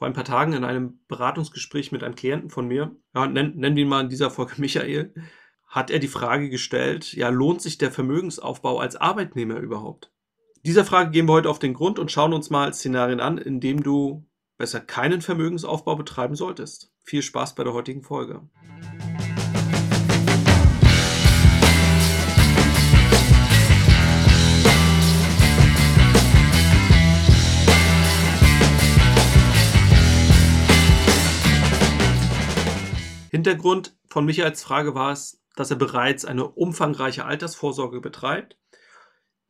vor ein paar Tagen in einem Beratungsgespräch mit einem Klienten von mir, ja, nennen, nennen wir ihn mal in dieser Folge Michael, hat er die Frage gestellt, ja, lohnt sich der Vermögensaufbau als Arbeitnehmer überhaupt? Dieser Frage gehen wir heute auf den Grund und schauen uns mal Szenarien an, in denen du besser keinen Vermögensaufbau betreiben solltest. Viel Spaß bei der heutigen Folge. Hintergrund von Michaels Frage war es, dass er bereits eine umfangreiche Altersvorsorge betreibt,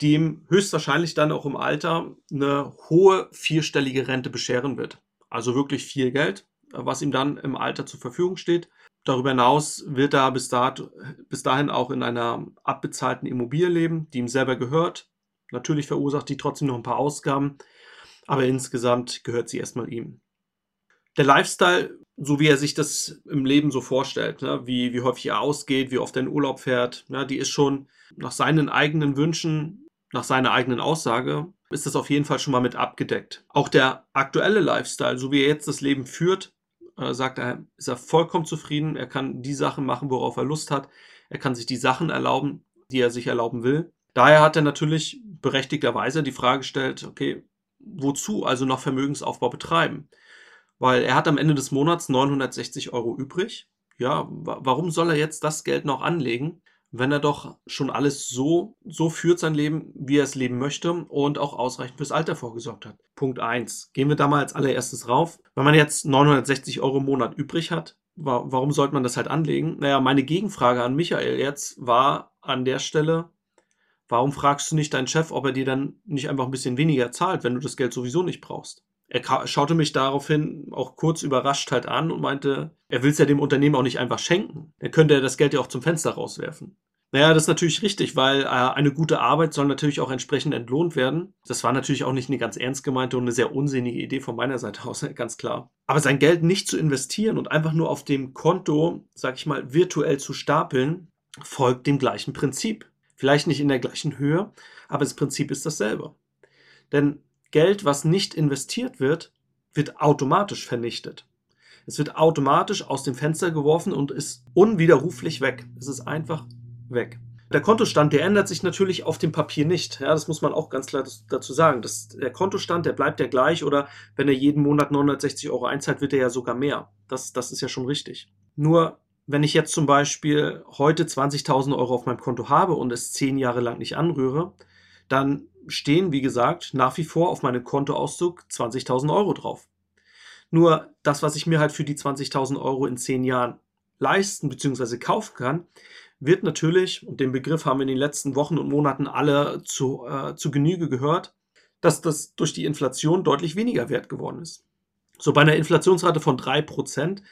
die ihm höchstwahrscheinlich dann auch im Alter eine hohe vierstellige Rente bescheren wird. Also wirklich viel Geld, was ihm dann im Alter zur Verfügung steht. Darüber hinaus wird er bis, dahin auch in einer abbezahlten Immobilie leben, die ihm selber gehört. Natürlich verursacht die trotzdem noch ein paar Ausgaben, aber insgesamt gehört sie erstmal ihm. Der Lifestyle so wie er sich das im Leben so vorstellt, ne? wie, wie häufig er ausgeht, wie oft er in Urlaub fährt, ne? die ist schon nach seinen eigenen Wünschen, nach seiner eigenen Aussage, ist das auf jeden Fall schon mal mit abgedeckt. Auch der aktuelle Lifestyle, so wie er jetzt das Leben führt, äh, sagt er, ist er vollkommen zufrieden. Er kann die Sachen machen, worauf er Lust hat. Er kann sich die Sachen erlauben, die er sich erlauben will. Daher hat er natürlich berechtigterweise die Frage gestellt, okay, wozu also noch Vermögensaufbau betreiben? Weil er hat am Ende des Monats 960 Euro übrig. Ja, warum soll er jetzt das Geld noch anlegen, wenn er doch schon alles so, so führt sein Leben, wie er es leben möchte und auch ausreichend fürs Alter vorgesorgt hat? Punkt 1. Gehen wir da mal als allererstes rauf. Wenn man jetzt 960 Euro im Monat übrig hat, warum sollte man das halt anlegen? Naja, meine Gegenfrage an Michael jetzt war an der Stelle, warum fragst du nicht deinen Chef, ob er dir dann nicht einfach ein bisschen weniger zahlt, wenn du das Geld sowieso nicht brauchst? Er schaute mich daraufhin auch kurz überrascht halt an und meinte, er will es ja dem Unternehmen auch nicht einfach schenken. Er könnte ja das Geld ja auch zum Fenster rauswerfen. Naja, das ist natürlich richtig, weil äh, eine gute Arbeit soll natürlich auch entsprechend entlohnt werden. Das war natürlich auch nicht eine ganz ernst gemeinte und eine sehr unsinnige Idee von meiner Seite aus, ganz klar. Aber sein Geld nicht zu investieren und einfach nur auf dem Konto, sag ich mal, virtuell zu stapeln, folgt dem gleichen Prinzip. Vielleicht nicht in der gleichen Höhe, aber das Prinzip ist dasselbe. Denn Geld, was nicht investiert wird, wird automatisch vernichtet. Es wird automatisch aus dem Fenster geworfen und ist unwiderruflich weg. Es ist einfach weg. Der Kontostand, der ändert sich natürlich auf dem Papier nicht. Ja, das muss man auch ganz klar dazu sagen. Das, der Kontostand, der bleibt ja gleich oder wenn er jeden Monat 960 Euro einzahlt, wird er ja sogar mehr. Das, das ist ja schon richtig. Nur, wenn ich jetzt zum Beispiel heute 20.000 Euro auf meinem Konto habe und es zehn Jahre lang nicht anrühre, dann stehen, wie gesagt, nach wie vor auf meinem Kontoauszug 20.000 Euro drauf. Nur das, was ich mir halt für die 20.000 Euro in zehn Jahren leisten bzw. kaufen kann, wird natürlich, und den Begriff haben wir in den letzten Wochen und Monaten alle zu, äh, zu Genüge gehört, dass das durch die Inflation deutlich weniger wert geworden ist. So bei einer Inflationsrate von 3%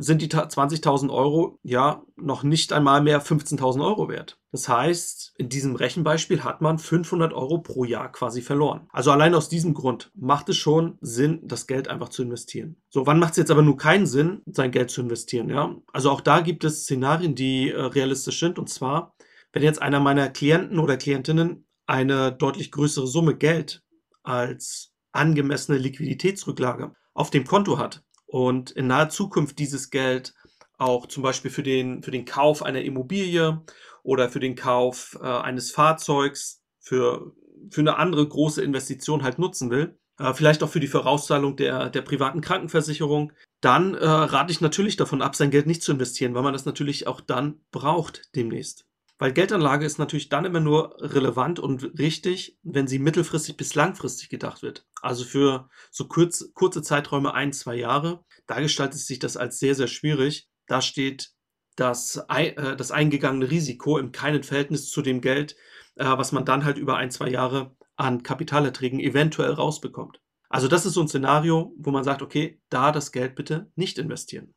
sind die 20.000 Euro ja noch nicht einmal mehr 15.000 Euro wert. Das heißt, in diesem Rechenbeispiel hat man 500 Euro pro Jahr quasi verloren. Also allein aus diesem Grund macht es schon Sinn, das Geld einfach zu investieren. So, wann macht es jetzt aber nur keinen Sinn, sein Geld zu investieren? Ja, also auch da gibt es Szenarien, die äh, realistisch sind. Und zwar, wenn jetzt einer meiner Klienten oder Klientinnen eine deutlich größere Summe Geld als angemessene Liquiditätsrücklage auf dem Konto hat, und in naher Zukunft dieses Geld auch zum Beispiel für den, für den Kauf einer Immobilie oder für den Kauf äh, eines Fahrzeugs, für, für eine andere große Investition halt nutzen will, äh, vielleicht auch für die Vorauszahlung der, der privaten Krankenversicherung, dann äh, rate ich natürlich davon ab, sein Geld nicht zu investieren, weil man das natürlich auch dann braucht demnächst. Weil Geldanlage ist natürlich dann immer nur relevant und richtig, wenn sie mittelfristig bis langfristig gedacht wird. Also für so kurz, kurze Zeiträume, ein, zwei Jahre, da gestaltet sich das als sehr, sehr schwierig. Da steht das, äh, das eingegangene Risiko im keinen Verhältnis zu dem Geld, äh, was man dann halt über ein, zwei Jahre an Kapitalerträgen eventuell rausbekommt. Also das ist so ein Szenario, wo man sagt, okay, da das Geld bitte nicht investieren.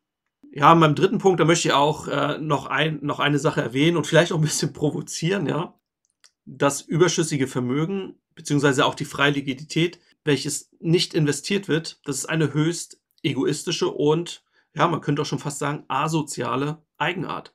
Ja, beim dritten Punkt, da möchte ich auch äh, noch, ein, noch eine Sache erwähnen und vielleicht auch ein bisschen provozieren, ja. Das überschüssige Vermögen, beziehungsweise auch die freie Liquidität, welches nicht investiert wird, das ist eine höchst egoistische und, ja, man könnte auch schon fast sagen, asoziale Eigenart.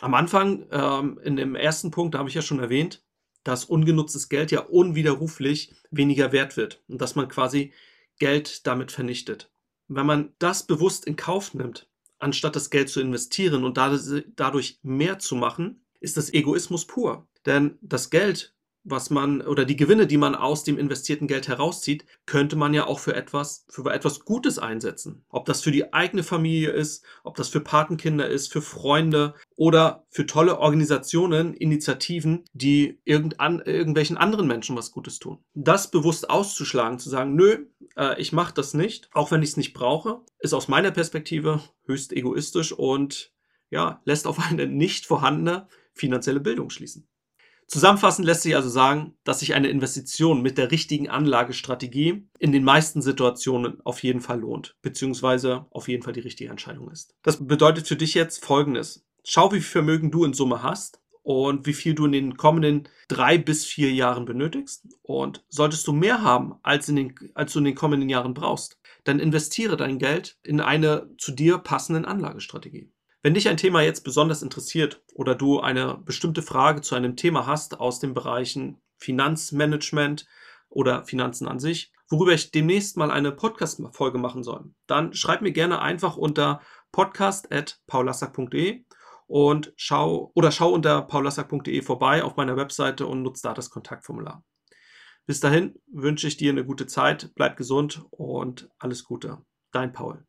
Am Anfang, ähm, in dem ersten Punkt, da habe ich ja schon erwähnt, dass ungenutztes Geld ja unwiderruflich weniger wert wird und dass man quasi Geld damit vernichtet. wenn man das bewusst in Kauf nimmt, anstatt das Geld zu investieren und dadurch mehr zu machen, ist das Egoismus pur. Denn das Geld, was man oder die Gewinne, die man aus dem investierten Geld herauszieht, könnte man ja auch für etwas, für etwas Gutes einsetzen. Ob das für die eigene Familie ist, ob das für Patenkinder ist, für Freunde oder für tolle Organisationen, Initiativen, die irgendan, irgendwelchen anderen Menschen was Gutes tun. Das bewusst auszuschlagen, zu sagen, nö, äh, ich mache das nicht, auch wenn ich es nicht brauche, ist aus meiner Perspektive höchst egoistisch und ja, lässt auf eine nicht vorhandene finanzielle Bildung schließen. Zusammenfassend lässt sich also sagen, dass sich eine Investition mit der richtigen Anlagestrategie in den meisten Situationen auf jeden Fall lohnt, beziehungsweise auf jeden Fall die richtige Entscheidung ist. Das bedeutet für dich jetzt Folgendes. Schau, wie viel Vermögen du in Summe hast und wie viel du in den kommenden drei bis vier Jahren benötigst. Und solltest du mehr haben, als, in den, als du in den kommenden Jahren brauchst, dann investiere dein Geld in eine zu dir passenden Anlagestrategie. Wenn dich ein Thema jetzt besonders interessiert oder du eine bestimmte Frage zu einem Thema hast aus den Bereichen Finanzmanagement oder Finanzen an sich, worüber ich demnächst mal eine Podcast-Folge machen soll, dann schreib mir gerne einfach unter podcast.paulassack.de und schau oder schau unter paulassack.de vorbei auf meiner Webseite und nutze da das Kontaktformular. Bis dahin wünsche ich dir eine gute Zeit, bleib gesund und alles Gute. Dein Paul.